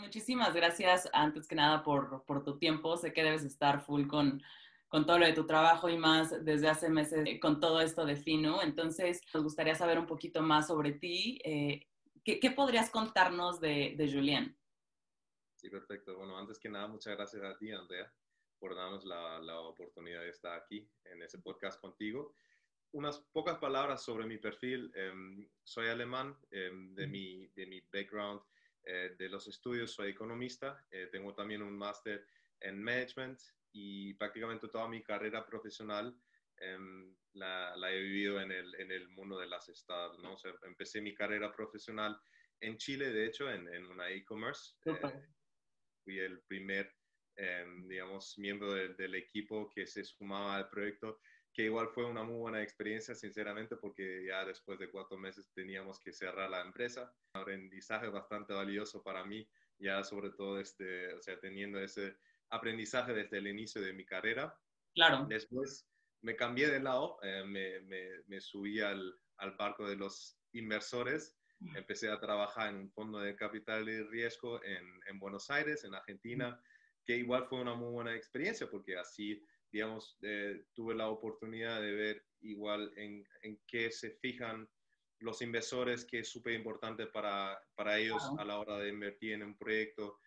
muchísimas gracias antes que nada por, por, tu tiempo. Sé que debes estar full con, con todo lo de tu trabajo y más desde hace meses con todo esto de Fino. Entonces, nos gustaría saber un poquito más sobre ti. Eh, ¿qué, ¿qué, podrías contarnos de, de Julián? Sí, perfecto. Bueno, antes que nada, muchas gracias a ti, Andrea, por darnos la, la oportunidad de estar aquí en ese podcast contigo unas pocas palabras sobre mi perfil. Eh, soy alemán, eh, de, mi, de mi background eh, de los estudios soy economista, eh, tengo también un máster en management y prácticamente toda mi carrera profesional em, la, la, he vivido en el, en el mundo de las startups. ¿no? empecé mi carrera profesional en Chile, de hecho, en, en una e-commerce. Eh, fui el primer, em, digamos, miembro del equipo que se sumaba al proyecto que igual fue una muy buena experiencia, sinceramente, porque ya después de cuatro meses teníamos que cerrar la empresa. Un aprendizaje bastante valioso para mí, ya sobre todo este, o sea, teniendo ese aprendizaje desde el inicio de mi carrera. Claro. Después me cambié de lado, eh, me, me, me, subí al, al barco de los inversores, empecé a trabajar en un fondo de capital de riesgo en, en Buenos Aires, en Argentina, que igual fue una muy buena experiencia porque así digamos, eh, tuve la oportunidad de ver igual en, en qué se fijan los inversores, que es súper importante para, para ellos a la hora de invertir en un proyecto.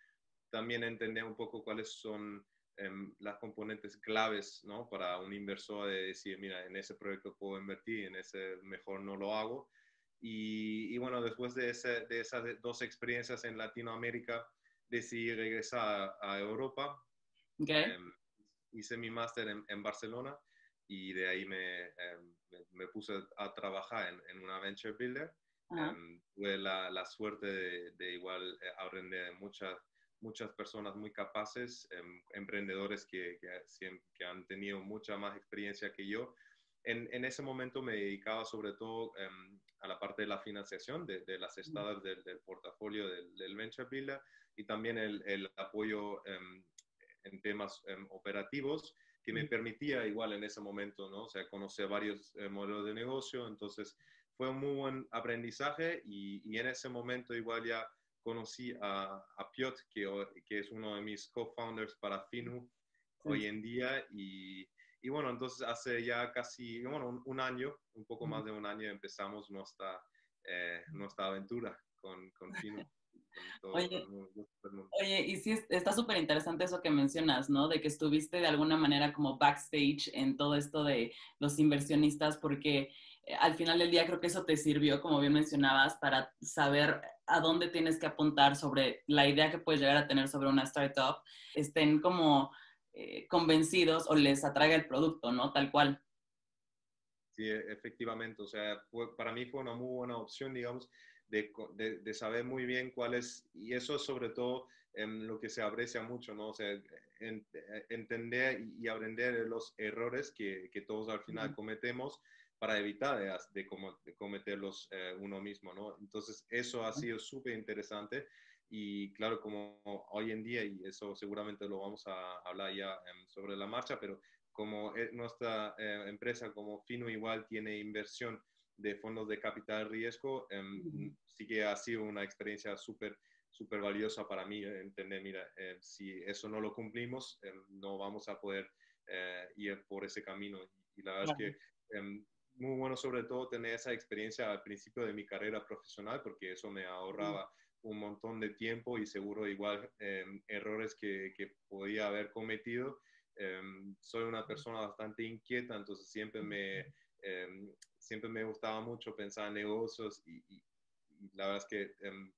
También entender un poco cuáles son em, las componentes claves ¿no? para un inversor de decir, mira, en ese proyecto puedo invertir, en ese mejor no lo hago. Y, y bueno, después de, ese, de, esas dos experiencias en Latinoamérica, decidí regresar a, a Europa. Okay. Um, hice mi máster en, en, Barcelona y de ahí me, eh, me, me puse a trabajar en, en una venture builder. Um, tuve la, la suerte de, de, igual eh, aprender de muchas, muchas personas muy capaces, eh, emprendedores que, que, que, han tenido mucha más experiencia que yo. En, en ese momento me dedicaba sobre todo um, a la parte de la financiación de, de las estadas del, del, portafolio del, del, venture builder y también el, el apoyo en temas um, operativos que me permitía igual en ese momento, ¿no? O sea, conocer varios eh, modelos de negocio, entonces fue un muy buen aprendizaje y, y en ese momento igual ya conocí a, a Piotr, que, que, es uno de mis co-founders para Finu sí. hoy en día y, y, bueno, entonces hace ya casi, bueno, un, un año, un poco más de un año empezamos nuestra, eh, nuestra aventura con, con Finu. Oye, oye, y sí, está súper interesante eso que mencionas, ¿no? De que estuviste de alguna manera como backstage en todo esto de los inversionistas, porque eh, al final del día creo que eso te sirvió, como bien mencionabas, para saber a dónde tienes que apuntar sobre la idea que puedes llegar a tener sobre una startup, estén como eh, convencidos o les atraiga el producto, ¿no? Tal cual. Sí, e, efectivamente, o sea, fue, para mí fue una muy buena opción, digamos, de, de, de, saber muy bien cuál es, y eso es sobre todo en lo que se aprecia mucho, ¿no? O sea, en, entender y aprender los errores que, que todos al final cometemos para evitar de, de, de cometerlos eh, uno mismo, ¿no? Entonces, eso ha sido súper interesante y claro, como hoy en día, y eso seguramente lo vamos a hablar ya um, sobre la marcha, pero como eh, nuestra eh, empresa como Fino igual tiene inversión de fondos de capital riesgo, eh, sí que ha sido una experiencia súper súper valiosa para mí eh, entender, mira, eh, si eso no lo cumplimos, eh, no vamos a poder eh, ir por ese camino. Y, la verdad es que muy bueno sobre todo tener esa experiencia al principio de mi carrera profesional, porque eso me ahorraba un montón de tiempo y seguro igual errores que, que, podía haber cometido. soy una persona bastante inquieta, entonces siempre me siempre me gustaba mucho pensar en negocios y, y, y la verdad es que um,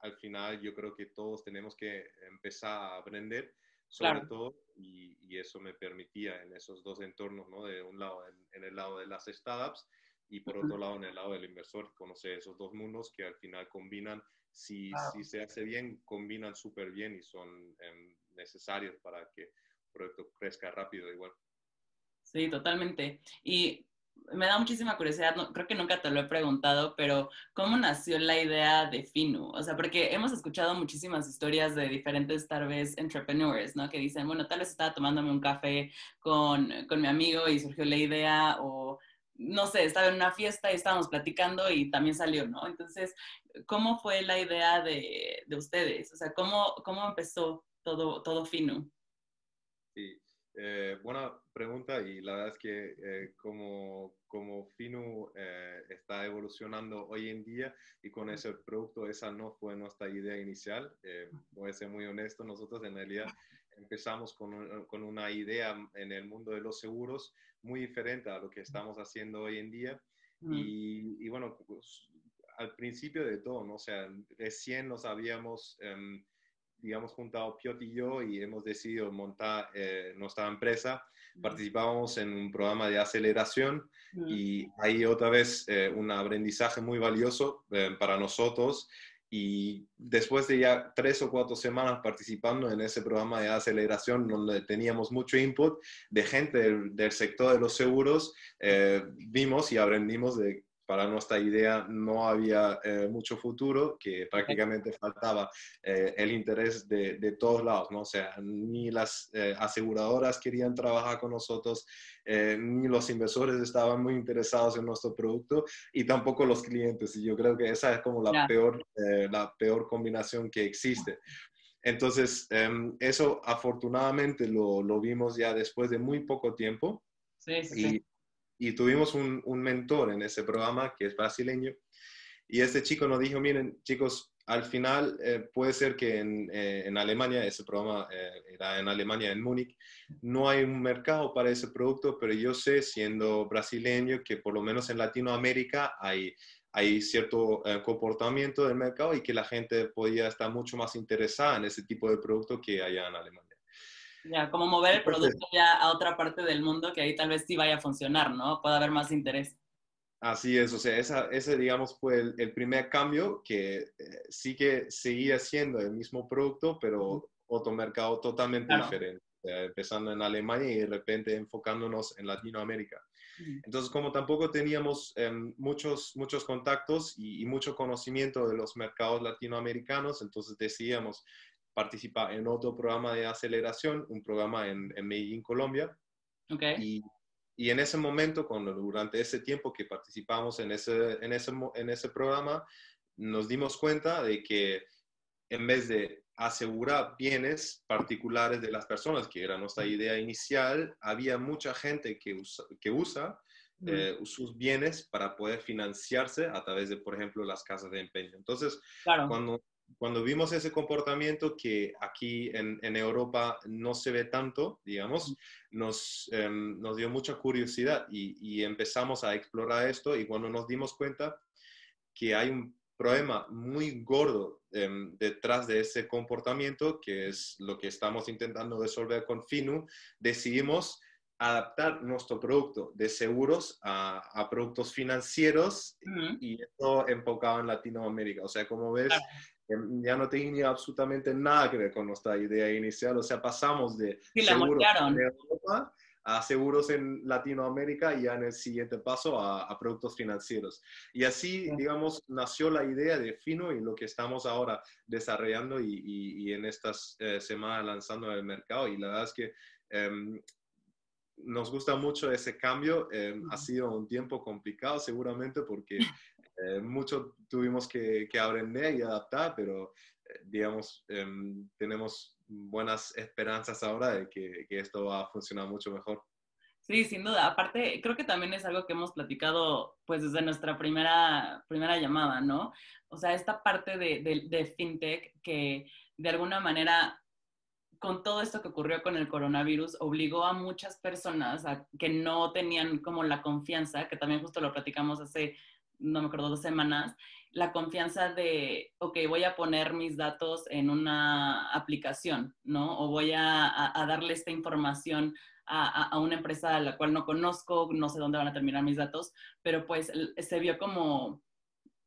al final yo creo que todos tenemos que empezar a aprender sobre claro. todo y, y, eso me permitía en esos dos entornos, ¿no? De un lado en, en el lado de las startups y por otro lado en el lado del inversor, conocer esos dos mundos que al final combinan, si, si se hace bien, combinan súper bien y son um, necesarios para que el proyecto crezca rápido igual. Sí, totalmente. Y me da muchísima curiosidad, creo que nunca te lo he preguntado, pero ¿cómo nació la idea de Finu? O sea, porque hemos escuchado muchísimas historias de diferentes, tal vez, entrepreneurs, ¿no? Que dicen, bueno, tal vez estaba tomándome un café con, con mi amigo y surgió la idea, o no sé, estaba en una fiesta y estábamos platicando y también salió, ¿no? Entonces, ¿cómo fue la idea de, de ustedes? O sea, ¿cómo, cómo empezó todo, todo Fino? Sí, eh, buena pregunta y la verdad es que eh, como, como Finu eh, está evolucionando hoy en día y con ese producto, esa no fue nuestra idea inicial. voy a ser muy honesto, nosotros en realidad empezamos con, con, una idea en el mundo de los seguros muy diferente a lo que estamos haciendo hoy en día. Y, y, bueno, pues, al principio de todo, ¿no? O sea, recién nos habíamos... Em, digamos, juntado Piot y yo y hemos decidido montar eh, nuestra empresa. Participábamos en un programa de aceleración y ahí otra vez eh, un aprendizaje muy valioso eh, para nosotros. Y después de ya tres o cuatro semanas participando en ese programa de aceleración, donde teníamos mucho input de gente del, del sector de los seguros, vimos y aprendimos de para nuestra idea no había eh, mucho futuro, que prácticamente faltaba eh, el interés de, de, todos lados, ¿no? O sea, ni las eh, aseguradoras querían trabajar con nosotros, ni los inversores estaban muy interesados en nuestro producto y tampoco los clientes. Y yo creo que esa es como la, peor, la peor combinación que existe. Entonces, em, eso afortunadamente lo, lo, vimos ya después de muy poco tiempo. Sí, sí y tuvimos un, un, mentor en ese programa que es brasileño. Y este chico nos dijo, miren chicos, al final eh, puede ser que en, eh, en, Alemania, ese programa eh, era en Alemania, en Múnich, no hay un mercado para ese producto, pero yo sé, siendo brasileño, que por lo menos en Latinoamérica hay, hay cierto comportamiento del mercado y que la gente podía estar mucho más interesada en ese tipo de producto que allá en Alemania. Ya, como mover el producto ya a otra parte del mundo que ahí tal vez sí vaya a funcionar, ¿no? Puede haber más interés. Así es, o sea, esa, ese digamos fue el, primer cambio que eh, sí que seguía siendo el mismo producto, pero otro mercado totalmente diferente, empezando en Alemania y de repente enfocándonos en Latinoamérica. Entonces, como tampoco teníamos em, muchos, muchos contactos y, y, mucho conocimiento de los mercados latinoamericanos, entonces decidíamos participa en otro programa de aceleración, un programa en, en Medellín, Colombia. Okay. Y, y, en ese momento, cuando, durante ese tiempo que participamos en ese, en, ese, en ese programa, nos dimos cuenta de que en vez de asegurar bienes particulares de las personas, que era nuestra idea inicial, había mucha gente que usa, que usa eh, sus bienes para poder financiarse a través de, por ejemplo, las casas de empeño. Entonces, claro. cuando cuando vimos ese comportamiento que aquí en, en Europa no se ve tanto, digamos, nos, em, nos dio mucha curiosidad y, y, empezamos a explorar esto y cuando nos dimos cuenta que hay un problema muy gordo em, detrás de ese comportamiento, que es lo que estamos intentando resolver con FINU, decidimos adaptar nuestro producto de seguros a, a productos financieros y esto enfocado en Latinoamérica. O sea, como ves, ya no tenía absolutamente nada que ver con nuestra idea inicial, o sea, pasamos de seguros en Europa a seguros en Latinoamérica y ya en el siguiente paso a, productos financieros. Y así, digamos, nació la idea de Fino y lo que estamos ahora desarrollando y, y, en estas eh, semanas lanzando en el mercado. Y la verdad es que em, nos gusta mucho ese cambio. Em, ha sido un tiempo complicado seguramente porque eh, mucho tuvimos que, que, aprender y adaptar, pero eh, digamos, em, tenemos buenas esperanzas ahora de que, que, esto va a funcionar mucho mejor. Sí, sin duda. Aparte, creo que también es algo que hemos platicado pues desde nuestra primera, primera llamada, ¿no? O sea, esta parte de, de, de fintech que de alguna manera con todo esto que ocurrió con el coronavirus, obligó a muchas personas a que no tenían como la confianza, que también justo lo platicamos hace no me acuerdo, dos semanas, la confianza de, ok, voy a poner mis datos en una aplicación, ¿no? O voy a, darle esta información a, una empresa a la cual no conozco, no sé dónde van a terminar mis datos, pero pues se vio como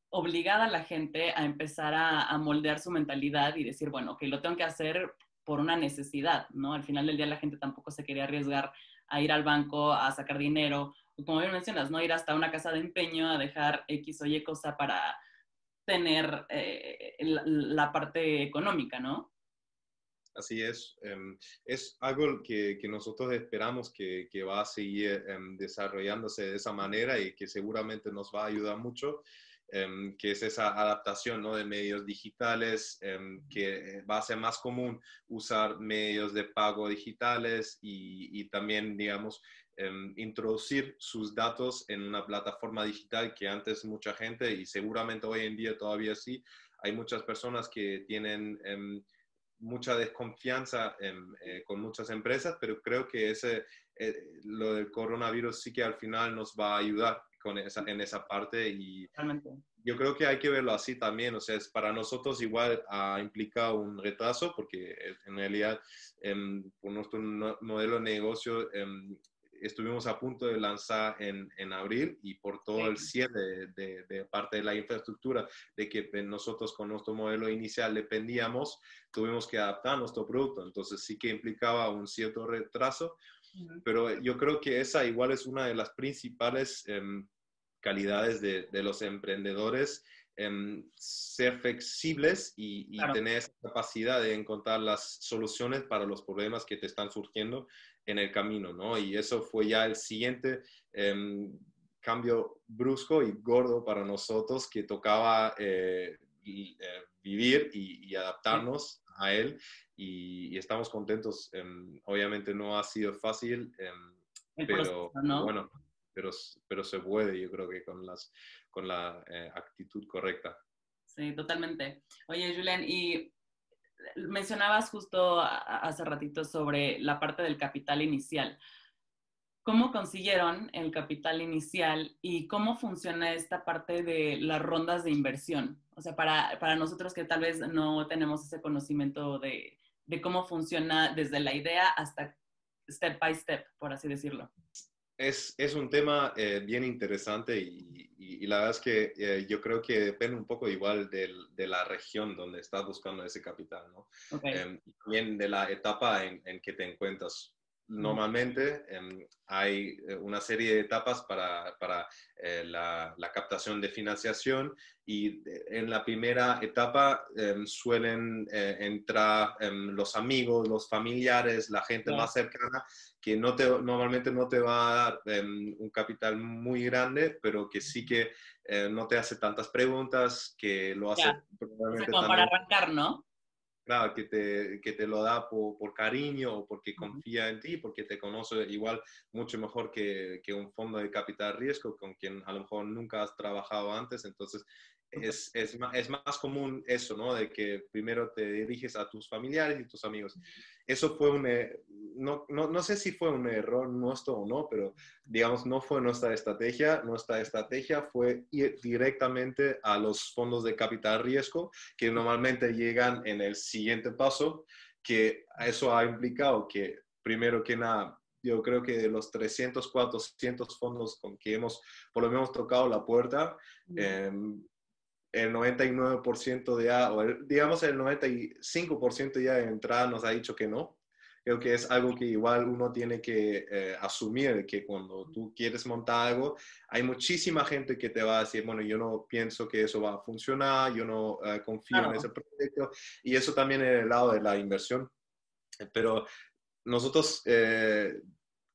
obligada la gente a empezar a, a moldear su mentalidad y decir, bueno, ok, lo tengo que hacer por una necesidad, ¿no? Al final del día la gente tampoco se quería arriesgar a ir al banco a sacar dinero como bien mencionas, no ir hasta una casa de empeño a dejar X o Y cosa para tener eh, la, parte económica, ¿no? Así es. Em, es algo que, que, nosotros esperamos que, que va a seguir em, desarrollándose de esa manera y que seguramente nos va a ayudar mucho, em, que es esa adaptación ¿no? de medios digitales, que va a ser más común usar medios de pago digitales y, y también, digamos, introducir sus datos en una plataforma digital que antes mucha gente, y seguramente hoy en día todavía sí, hay muchas personas que tienen mucha desconfianza eh, con muchas empresas, pero creo que ese, eh, lo del coronavirus sí que al final nos va a ayudar con esa, en esa parte y yo creo que hay que verlo así también, o sea, es para nosotros igual ha implicado un retraso porque eh, en realidad em, por nuestro modelo de negocio em, estuvimos a punto de lanzar en, en abril y por todo el cierre de, de, parte de la infraestructura de que nosotros con nuestro modelo inicial dependíamos, tuvimos que adaptar nuestro producto. Entonces sí que implicaba un cierto retraso, pero yo creo que esa igual es una de las principales em, calidades de, de, los emprendedores. Em, ser flexibles y, y claro. tener esa capacidad de encontrar las soluciones para los problemas que te están surgiendo en el camino, ¿no? Y eso fue ya el siguiente eh, cambio brusco y gordo para nosotros que tocaba eh, y, eh, vivir y, y, adaptarnos a él y, y estamos contentos. Em, obviamente no ha sido fácil, em, pero ¿no? bueno, pero, pero se puede, yo creo que con, las, con la eh, actitud correcta. Sí, totalmente. Oye, Julián, y mencionabas justo hace ratito sobre la parte del capital inicial. ¿Cómo consiguieron el capital inicial y cómo funciona esta parte de las rondas de inversión? O sea, para, para nosotros que tal vez no tenemos ese conocimiento de, de cómo funciona desde la idea hasta step by step, por así decirlo. Es, es, un tema eh, bien interesante y, y, y, la verdad es que eh, yo creo que depende un poco igual del, de la región donde estás buscando ese capital, ¿no? Okay. Eh, también de la etapa en, en que te encuentras. Normalmente eh, hay una serie de etapas para, para eh, la, la, captación de financiación y en la primera etapa eh, suelen entrar los amigos, los familiares, la gente yeah. más cercana que no te, normalmente no te va a dar un capital muy grande, pero que sí que no te hace tantas preguntas, que lo hace yeah. probablemente o sea, como también, para arrancar, ¿no? claro, que te, que te lo da por, por, cariño o porque confía en ti, porque te conoce igual mucho mejor que, que, un fondo de capital riesgo con quien a lo mejor nunca has trabajado antes. Entonces, es, es, es, más común eso, ¿no? De que primero te diriges a tus familiares y tus amigos. Eso fue un, eh, no, no, no, sé si fue un error nuestro o no, pero digamos, no fue nuestra estrategia. Nuestra estrategia fue ir directamente a los fondos de capital riesgo, que normalmente llegan en el siguiente paso, que eso ha implicado que, primero que nada, yo creo que de los 300, 400 fondos con que hemos por lo menos tocado la puerta, eh, el 99% ya, o el, digamos el 95% ya de entrada nos ha dicho que no. Creo que es algo que igual uno tiene que eh, asumir, que cuando tú quieres montar algo, hay muchísima gente que te va a decir, bueno, yo no pienso que eso va a funcionar, yo no uh, confío claro. en ese proyecto, y eso también en el lado de la inversión. Pero nosotros eh,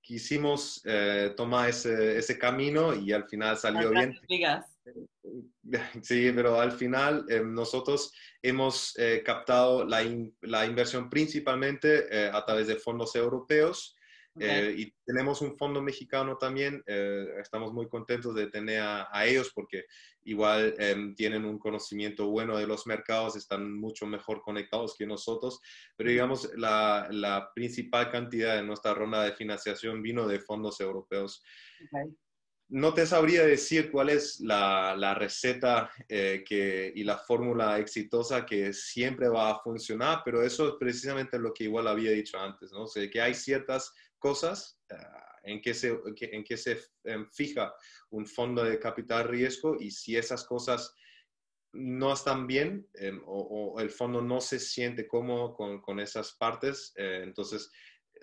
quisimos eh, tomar ese, ese, camino y al final salió bien. Digas. Sí, pero al final eh, nosotros hemos eh, captado la, in, la, inversión principalmente eh, a través de fondos europeos okay. y tenemos un fondo mexicano también. estamos muy contentos de tener a, a ellos porque igual em, tienen un conocimiento bueno de los mercados, están mucho mejor conectados que nosotros, pero digamos la, la principal cantidad de nuestra ronda de financiación vino de fondos europeos. Okay no te sabría decir cuál es la, la receta eh, que, y la fórmula exitosa que siempre va a funcionar, pero eso es precisamente lo que igual había dicho antes, ¿no? O que hay ciertas cosas uh, en, que se, en que se um, fija un fondo de capital riesgo y si esas cosas no están bien o, el fondo no se siente cómodo con, con esas partes, eh, entonces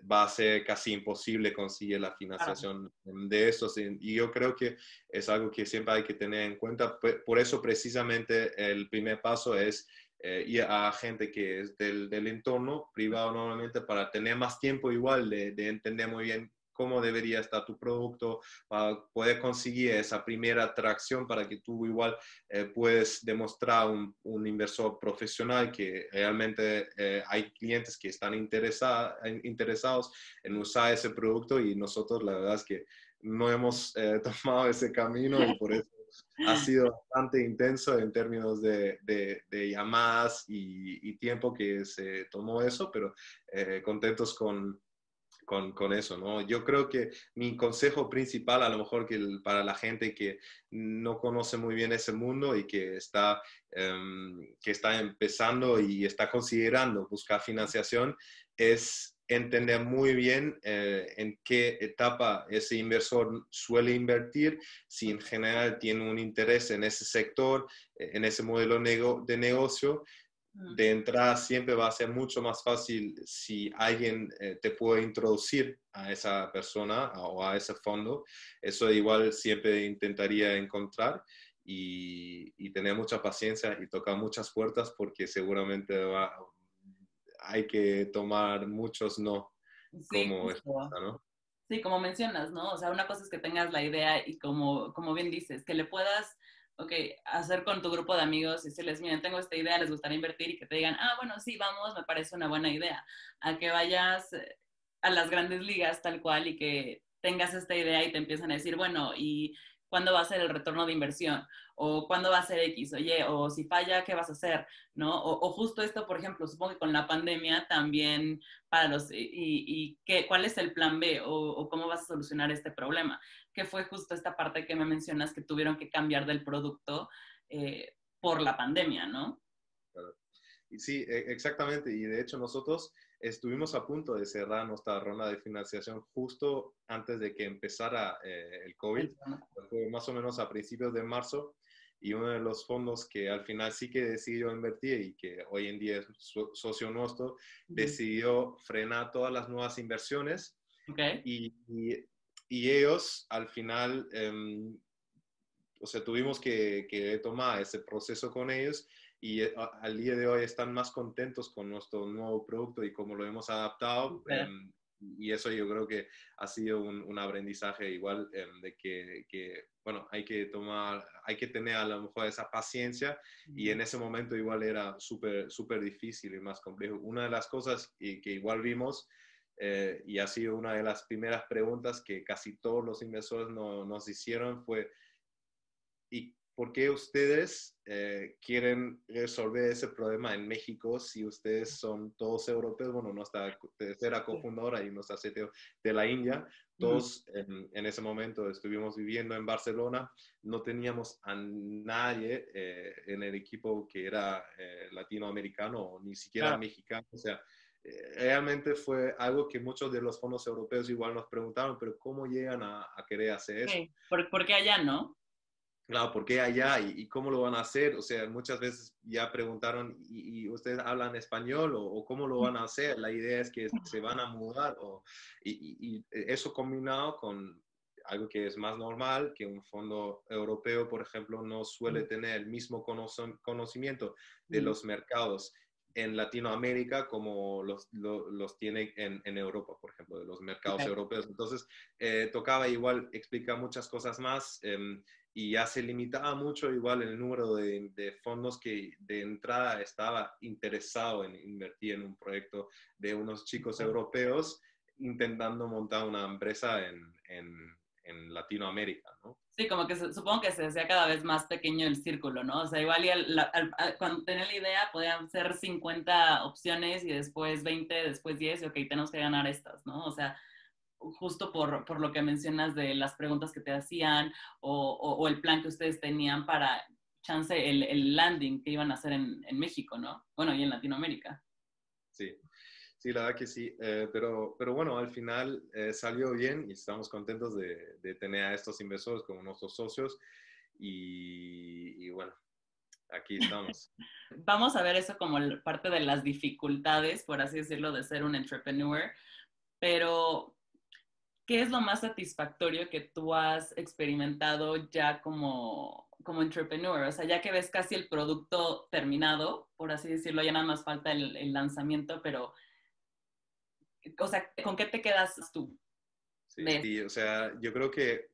va a ser casi imposible conseguir la financiación claro. de eso. Y yo creo que es algo que siempre hay que tener en cuenta. Por eso precisamente el primer paso es eh, y a gente que es del, del, entorno privado normalmente para tener más tiempo igual de, de entender muy bien cómo debería estar tu producto, para poder conseguir esa primera atracción para que tú igual eh, puedes demostrar un, un, inversor profesional que realmente eh, hay clientes que están interesados en usar ese producto y nosotros la verdad es que no hemos eh, tomado ese camino y por eso ha sido bastante intenso en términos de, de, llamadas y, y, tiempo que se tomó eso, pero eh, contentos con, con, con, eso, ¿no? Yo creo que mi consejo principal, a lo mejor que para la gente que no conoce muy bien ese mundo y que está, um, que está empezando y está considerando buscar financiación, es entender muy bien eh, en qué etapa ese inversor suele invertir, si en general tiene un interés en ese sector, eh, en ese modelo de negocio de entrada siempre va a ser mucho más fácil si alguien eh, te puede introducir a esa persona o a ese fondo. Eso igual siempre intentaría encontrar y, tener mucha paciencia y tocar muchas puertas porque seguramente va, hay que tomar muchos no. como ¿no? Sí, como mencionas, ¿no? O sea, una cosa es que tengas la idea y como, como bien dices, que le puedas ok, hacer con tu grupo de amigos y decirles, miren, tengo esta idea, les gustaría invertir y que te digan, ah, bueno, sí, vamos, me parece una buena idea. A que vayas eh, a las grandes ligas tal cual y que tengas esta idea y te empiezan a decir, bueno, ¿y cuándo va a ser el retorno de inversión? ¿O cuándo va a ser X? Oye, o si falla, ¿qué vas a hacer? ¿No? O, justo esto, por ejemplo, supongo que con la pandemia también para los, y, y qué, cuál es el plan B o, o, cómo vas a solucionar este problema que fue justo esta parte que me mencionas que tuvieron que cambiar del producto eh, por la pandemia, ¿no? Y sí, e, exactamente. Y de hecho nosotros estuvimos a punto de cerrar nuestra ronda de financiación justo antes de que empezara eh, el COVID. Más o menos a principios de marzo. Y uno de los fondos que al final sí que decidió invertir y que hoy en día es socio nuestro, decidió frenar todas las nuevas inversiones. Okay. Y, y, y ellos al final, em, o sea, tuvimos que, que, tomar ese proceso con ellos y eh, al día de hoy están más contentos con nuestro nuevo producto y cómo lo hemos adaptado. Em, y eso yo creo que ha sido un, un aprendizaje igual em, de que, que, bueno, hay que tomar, hay que tener a lo mejor esa paciencia y en ese momento igual era súper, súper difícil y más complejo. Una de las cosas que, que igual vimos eh, y ha sido una de las primeras preguntas que casi todos los inversores no, nos hicieron fue, ¿y por qué ustedes eh, quieren resolver ese problema en México si ustedes son todos europeos? Bueno, nuestra tercera cofundadora y nuestra CTO de la India, todos en, en, ese momento estuvimos viviendo en Barcelona, no teníamos a nadie eh, en el equipo que era latinoamericano, ni siquiera mexicano, o sea, eh, realmente fue algo que muchos de los fondos europeos igual nos preguntaron, pero ¿cómo llegan a, querer hacer eso? Sí. ¿Por, qué allá no? Claro, ¿por qué allá? ¿Y, cómo lo van a hacer? O sea, muchas veces ya preguntaron, ¿y, ustedes hablan español o, cómo lo van a hacer? La idea es que se van a mudar o, y, eso combinado con algo que es más normal, que un fondo europeo, por ejemplo, no suele tener el mismo conocimiento de los mercados en Latinoamérica como los, los, tiene en, en, Europa, por ejemplo, de los mercados europeos. Entonces, eh, tocaba igual explicar muchas cosas más em, y ya se limitaba mucho igual el número de, de, fondos que de entrada estaba interesado en invertir en un proyecto de unos chicos europeos intentando montar una empresa en, en, en Latinoamérica, ¿no? Sí, como que supongo que se hacía cada vez más pequeño el círculo, ¿no? O sea, igual cuando tenía la idea podían ser 50 opciones y después 20, después 10 y ok, tenemos que ganar estas, ¿no? O sea, justo por, por lo que mencionas de las preguntas que te hacían o, o, el plan que ustedes tenían para chance el, el landing que iban a hacer en, en México, ¿no? Bueno, y en Latinoamérica. Sí, Sí, la verdad que sí, eh, pero, pero bueno, al final eh, salió bien y estamos contentos de, de, tener a estos inversores como nuestros socios y, y bueno, aquí estamos. Vamos a ver eso como parte de las dificultades, por así decirlo, de ser un entrepreneur, pero ¿qué es lo más satisfactorio que tú has experimentado ya como, como entrepreneur? O sea, ya que ves casi el producto terminado, por así decirlo, ya nada más falta el, lanzamiento, pero, o sea, ¿con qué te quedas tú? Sí, o sea, yo creo que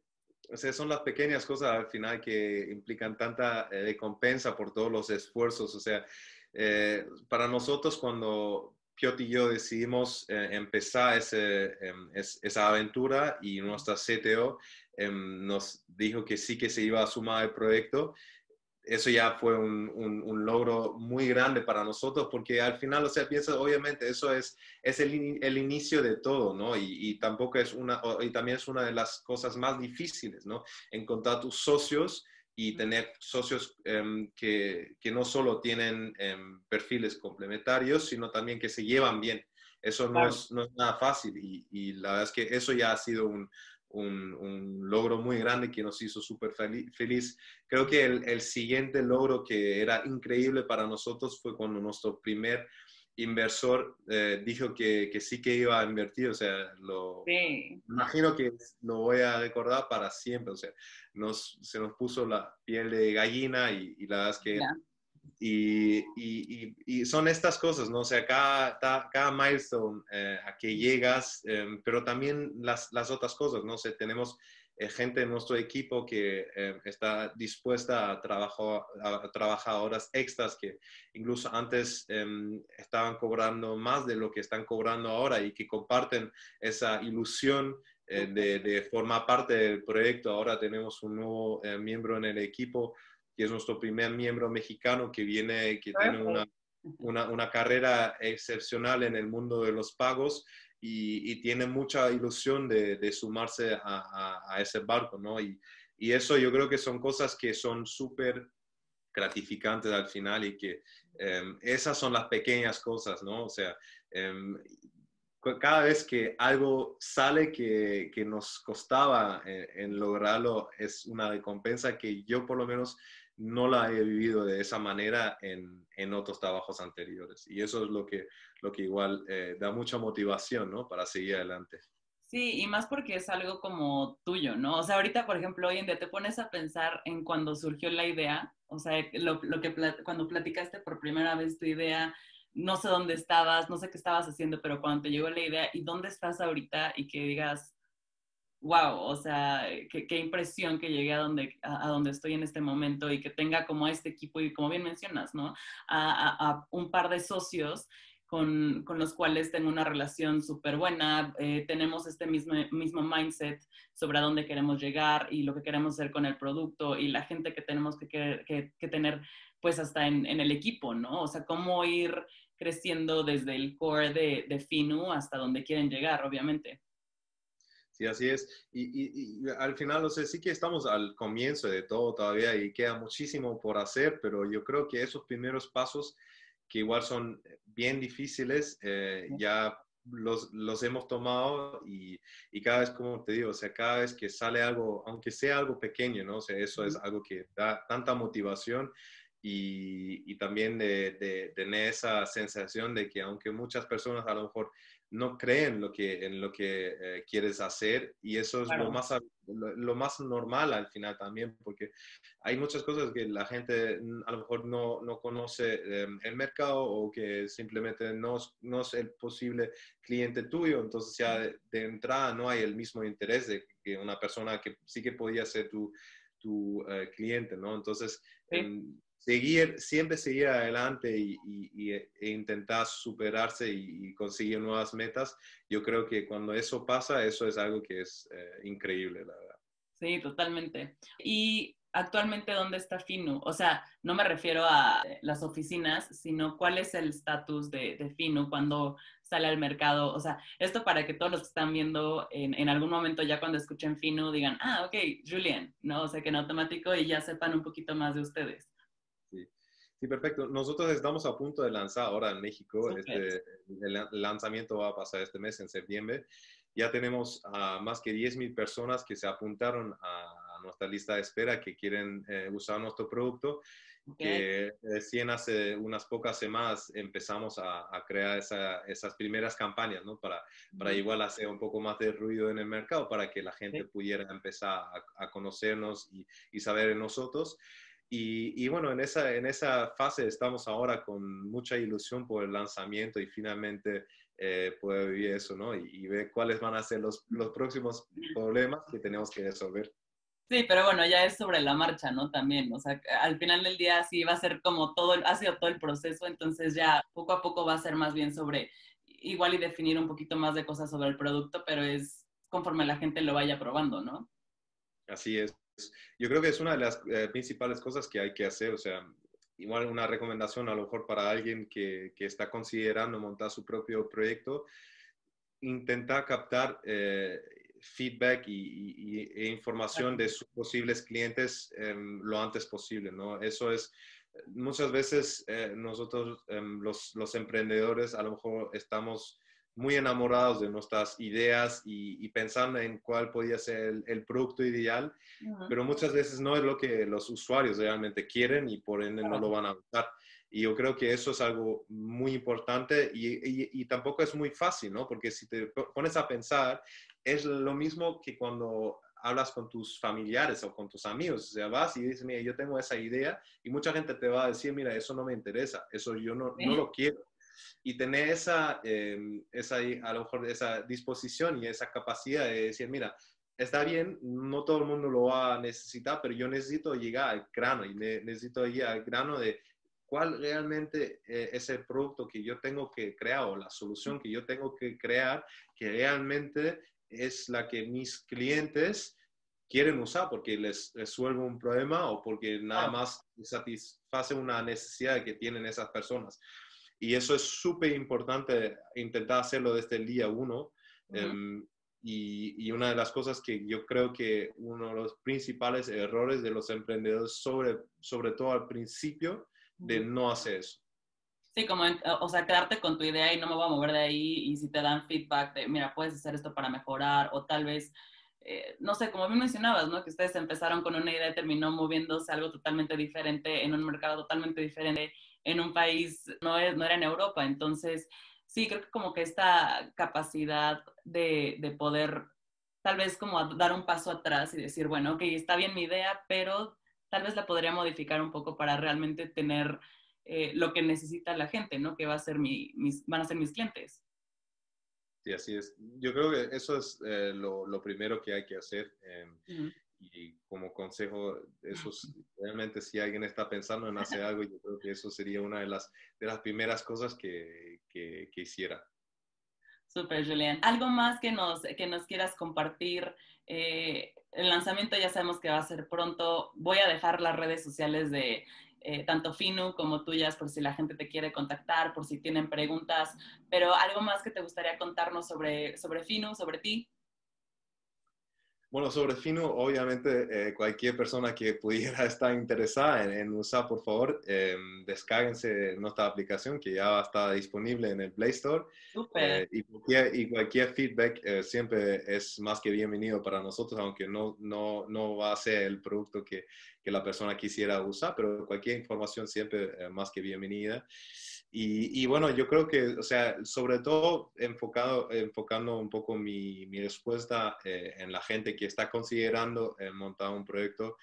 o sea, son las pequeñas cosas al final que implican tanta eh, recompensa por todos los esfuerzos. O sea, eh, para nosotros cuando Piot y yo decidimos eh, empezar ese, em, esa aventura y nuestra CTO em, nos dijo que sí que se iba a sumar al proyecto, eso ya fue un, un, logro muy grande para nosotros porque al final, o sea, piensa, obviamente, eso es, es el, el inicio de todo, ¿no? Y, y, tampoco es una, y también es una de las cosas más difíciles, ¿no? Encontrar tus socios y tener socios em, que, que, no solo tienen em, perfiles complementarios, sino también que se llevan bien. Eso no, es, no es, nada fácil y, y, la verdad es que eso ya ha sido un, un, logro muy grande que nos hizo súper feliz. Creo que el, el, siguiente logro que era increíble para nosotros fue cuando nuestro primer inversor eh, dijo que, que, sí que iba a invertir, o sea, lo imagino que lo voy a recordar para siempre, o sea, nos, se nos puso la piel de gallina y, la verdad es que... Y, y, y, son estas cosas, ¿no? O sea, cada, cada milestone eh, a que llegas, em, pero también las, las, otras cosas, ¿no? O sea, tenemos eh, gente en nuestro equipo que em, está dispuesta a, trabajar a trabajar horas extras que incluso antes em, estaban cobrando más de lo que están cobrando ahora y que comparten esa ilusión eh, de, de, formar parte del proyecto. Ahora tenemos un nuevo miembro en el equipo que es nuestro primer miembro mexicano que viene, que tiene una, una, una, carrera excepcional en el mundo de los pagos y, y tiene mucha ilusión de, de sumarse a, a, ese barco, ¿no? Y, y, eso yo creo que son cosas que son súper gratificantes al final y que em, esas son las pequeñas cosas, ¿no? O sea, em, cada vez que algo sale que, que nos costaba en, en, lograrlo es una recompensa que yo por lo menos no la he vivido de esa manera en, en otros trabajos anteriores. Y eso es lo que, lo que igual eh, da mucha motivación, ¿no? Para seguir adelante. Sí, y más porque es algo como tuyo, ¿no? O sea, ahorita, por ejemplo, hoy en día te pones a pensar en cuando surgió la idea, o sea, lo, lo que cuando platicaste por primera vez tu idea, no sé dónde estabas, no sé qué estabas haciendo, pero cuando te llegó la idea y dónde estás ahorita y que digas, wow, o sea, qué, impresión que llegué a donde, a, donde estoy en este momento y que tenga como este equipo y como bien mencionas, ¿no? A, a un par de socios con, con, los cuales tengo una relación súper buena, eh, tenemos este mismo, mismo mindset sobre a dónde queremos llegar y lo que queremos hacer con el producto y la gente que tenemos que, que, que tener pues hasta en, en, el equipo, ¿no? O sea, cómo ir creciendo desde el core de, de FINU hasta donde quieren llegar, obviamente. Sí, así es. Y, al final, no sé, sí que estamos al comienzo de todo todavía y queda muchísimo por hacer, pero yo creo que esos primeros pasos, que igual son bien difíciles, eh, ya los, los, hemos tomado y, y, cada vez, como te digo, o sea, cada vez que sale algo, aunque sea algo pequeño, ¿no? O sea, eso es algo que da tanta motivación y, y también de, de, tener esa sensación de que aunque muchas personas a lo mejor no creen lo que, en lo que eh, quieres hacer y eso es lo, más, lo, más normal al final también, porque hay muchas cosas que la gente a lo mejor no, no conoce em, el mercado o que simplemente no, no, es el posible cliente tuyo, entonces ya de, entrada no hay el mismo interés de que una persona que sí que podía ser tu, tu eh, cliente, ¿no? Entonces, em, seguir, siempre seguir adelante y, e intentar superarse y, conseguir nuevas metas, yo creo que cuando eso pasa, eso es algo que es eh, increíble, la verdad. Sí, totalmente. Y actualmente, ¿dónde está FINU? O sea, no me refiero a las oficinas, sino cuál es el estatus de, de, FINU cuando sale al mercado. O sea, esto para que todos los que están viendo en, en, algún momento ya cuando escuchen FINU digan, ah, ok, Julian, ¿no? O sea, que en automático y ya sepan un poquito más de ustedes. Sí, perfecto. Nosotros estamos a punto de lanzar ahora en México. Este, el lanzamiento va a pasar este mes, en septiembre. Ya tenemos a más que 10.000 personas que se apuntaron a, nuestra lista de espera que quieren eh, usar nuestro producto. que recién hace unas pocas semanas empezamos a, crear esas primeras campañas, ¿no? Para, para igual hacer un poco más de ruido en el mercado, para que la gente pudiera empezar a, conocernos y, y, saber de nosotros. Y, y, bueno, en esa, en esa fase estamos ahora con mucha ilusión por el lanzamiento y finalmente eh, poder vivir eso, ¿no? Y, y, ver cuáles van a ser los, los próximos problemas que tenemos que resolver. Sí, pero bueno, ya es sobre la marcha, ¿no? También, o sea, al final del día sí va a ser como todo, ha sido todo el proceso, entonces ya poco a poco va a ser más bien sobre, igual y definir un poquito más de cosas sobre el producto, pero es conforme la gente lo vaya probando, ¿no? Así es. Yo creo que es una de las eh, principales cosas que hay que hacer, o sea, igual una recomendación a lo mejor para alguien que, que está considerando montar su propio proyecto, intentar captar eh, feedback y, e información de sus posibles clientes em, lo antes posible, ¿no? Eso es, muchas veces eh, nosotros, em, los, los, emprendedores, a lo mejor estamos muy enamorados de nuestras ideas y, pensando en cuál podría ser el, producto ideal, pero muchas veces no es lo que los usuarios realmente quieren y por ende no lo van a usar. Y yo creo que eso es algo muy importante y, y, tampoco es muy fácil, ¿no? Porque si te pones a pensar es lo mismo que cuando hablas con tus familiares o con tus amigos. O sea, vas y dices, mira, yo tengo esa idea y mucha gente te va a decir, mira, eso no me interesa, eso yo no, no lo quiero. Y tener esa, em, esa, a lo mejor esa disposición y esa capacidad de decir, mira, está bien, no todo el mundo lo va a necesitar, pero yo necesito llegar al grano y necesito llegar al grano de cuál realmente eh, es el producto que yo tengo que crear o la solución que yo tengo que crear que realmente es la que mis clientes quieren usar porque les resuelve un problema o porque nada más satisface una necesidad que tienen esas personas. Y eso es súper importante intentar hacerlo desde el día uno. Em, y, una de las cosas que yo creo que uno de los principales errores de los emprendedores, sobre, sobre todo al principio, de no hacer eso. Sí, como, o sea, quedarte con tu idea y no me voy a mover de ahí y si te dan feedback de, mira, puedes hacer esto para mejorar o tal vez, eh, no sé, como bien mencionabas, ¿no? Que ustedes empezaron con una idea y terminó moviéndose algo totalmente diferente en un mercado totalmente diferente en un país, no, es, no era en Europa. Entonces, sí, creo que como que esta capacidad de, de poder tal vez como dar un paso atrás y decir, bueno, ok, está bien mi idea, pero tal vez la podría modificar un poco para realmente tener eh, lo que necesita la gente, ¿no? Que va a ser mi, mis, van a ser mis clientes. Sí, así es. Yo creo que eso es eh, lo, lo, primero que hay que hacer. Em, y como consejo, eso realmente si alguien está pensando en hacer algo, yo creo que eso sería una de las, de las primeras cosas que, que, que hiciera. Súper, Julián. ¿Algo más que nos, que nos quieras compartir? Eh, el lanzamiento ya sabemos que va a ser pronto. Voy a dejar las redes sociales de, eh, tanto Finu como tuyas, por si la gente te quiere contactar, por si tienen preguntas, pero algo más que te gustaría contarnos sobre, sobre Finu, sobre ti. Bueno, sobre Fino, obviamente eh, cualquier persona que pudiera estar interesada en, usar, por favor, eh, descárguense nuestra aplicación que ya está disponible en el Play Store. Eh, y, cualquier, y, cualquier, feedback eh, siempre es más que bienvenido para nosotros, aunque no, no, no va a ser el producto que, que, la persona quisiera usar, pero cualquier información siempre más que bienvenida. Y, bueno, yo creo que, o sea, sobre todo enfocado, enfocando un poco mi, mi respuesta eh, en la gente que está considerando eh, montar un proyecto,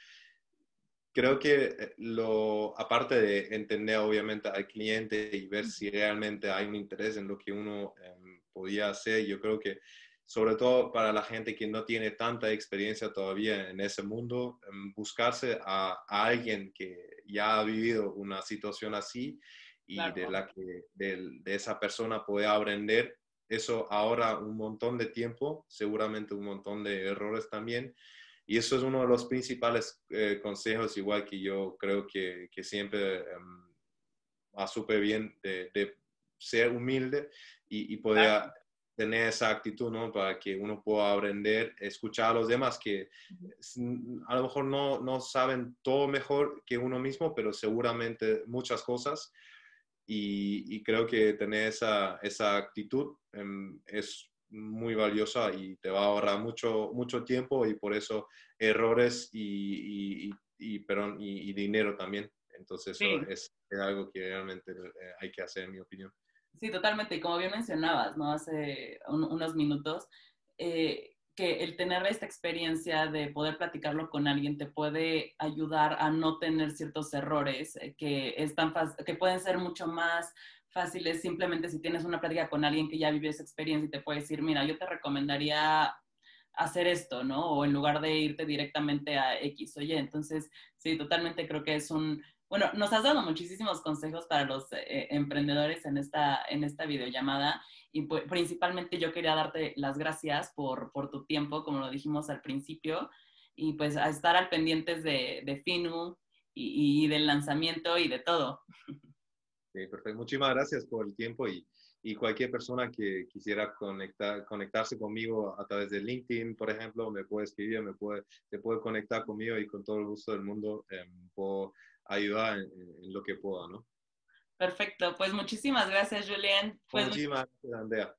creo que eh, lo, aparte de entender obviamente al cliente y ver si realmente hay un interés en lo que uno em, podía hacer, yo creo que sobre todo para la gente que no tiene tanta experiencia todavía en ese mundo, em, buscarse a, a alguien que ya ha vivido una situación así y de la que de, esa persona puede aprender. Eso ahora un montón de tiempo, seguramente un montón de errores también. Y eso es uno de los principales eh, consejos, igual que yo creo que, que siempre um, va súper bien de, de, ser humilde y, y poder tener esa actitud, ¿no? Para que uno pueda aprender, escuchar a los demás que a lo mejor no, no saben todo mejor que uno mismo, pero seguramente muchas cosas. Y, creo que tener esa, esa actitud em, es muy valiosa y te va a ahorrar mucho, mucho tiempo y por eso errores y, y, y, y dinero también Entonces eso es, algo que realmente eh, hay que hacer, en mi opinión. Sí, totalmente. Y como bien mencionabas, ¿no? Hace unos minutos, eh, que el tener esta experiencia de poder platicarlo con alguien te puede ayudar a no tener ciertos errores eh, que, están que pueden ser mucho más fáciles simplemente si tienes una plática con alguien que ya vivió esa experiencia y te puede decir, mira, yo te recomendaría hacer esto, ¿no? O en lugar de irte directamente a X o Y. Entonces, sí, totalmente creo que es un... Bueno, nos has dado muchísimos consejos para los eh, emprendedores en esta, en esta videollamada y pues, principalmente yo quería darte las gracias por, por, tu tiempo, como lo dijimos al principio, y pues a estar al pendientes de, de FINU y, y, del lanzamiento y de todo. Sí, perfecto. Muchísimas gracias por el tiempo y, y cualquier persona que quisiera conectar, conectarse conmigo a través de LinkedIn, por ejemplo, me puede escribir, me puede, se puede conectar conmigo y con todo el gusto del mundo eh, puedo ayudar en, lo que pueda, ¿no? Perfecto, pues muchísimas gracias, Julián. Pues, muchísimas gracias, Andrea.